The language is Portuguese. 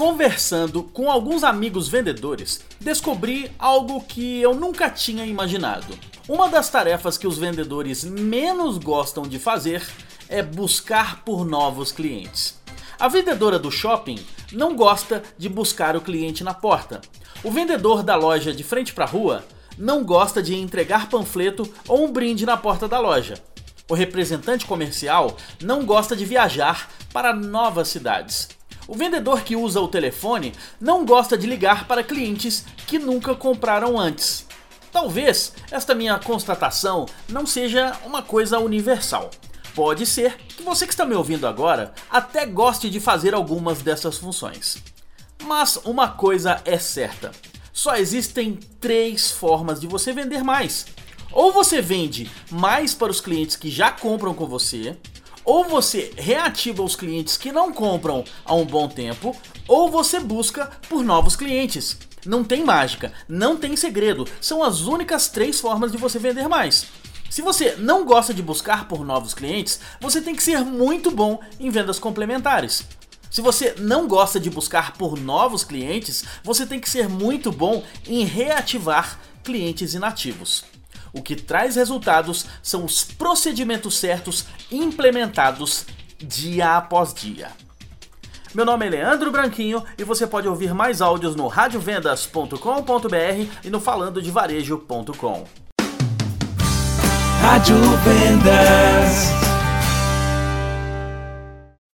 Conversando com alguns amigos vendedores, descobri algo que eu nunca tinha imaginado. Uma das tarefas que os vendedores menos gostam de fazer é buscar por novos clientes. A vendedora do shopping não gosta de buscar o cliente na porta. O vendedor da loja de frente para a rua não gosta de entregar panfleto ou um brinde na porta da loja. O representante comercial não gosta de viajar para novas cidades. O vendedor que usa o telefone não gosta de ligar para clientes que nunca compraram antes. Talvez esta minha constatação não seja uma coisa universal. Pode ser que você que está me ouvindo agora até goste de fazer algumas dessas funções. Mas uma coisa é certa: só existem três formas de você vender mais. Ou você vende mais para os clientes que já compram com você, ou você reativa os clientes que não compram há um bom tempo, ou você busca por novos clientes. Não tem mágica, não tem segredo, são as únicas três formas de você vender mais. Se você não gosta de buscar por novos clientes, você tem que ser muito bom em vendas complementares. Se você não gosta de buscar por novos clientes, você tem que ser muito bom em reativar clientes inativos. O que traz resultados são os procedimentos certos implementados dia após dia. Meu nome é Leandro Branquinho e você pode ouvir mais áudios no radiovendas.com.br e no falandodevarejo.com. Rádio Vendas.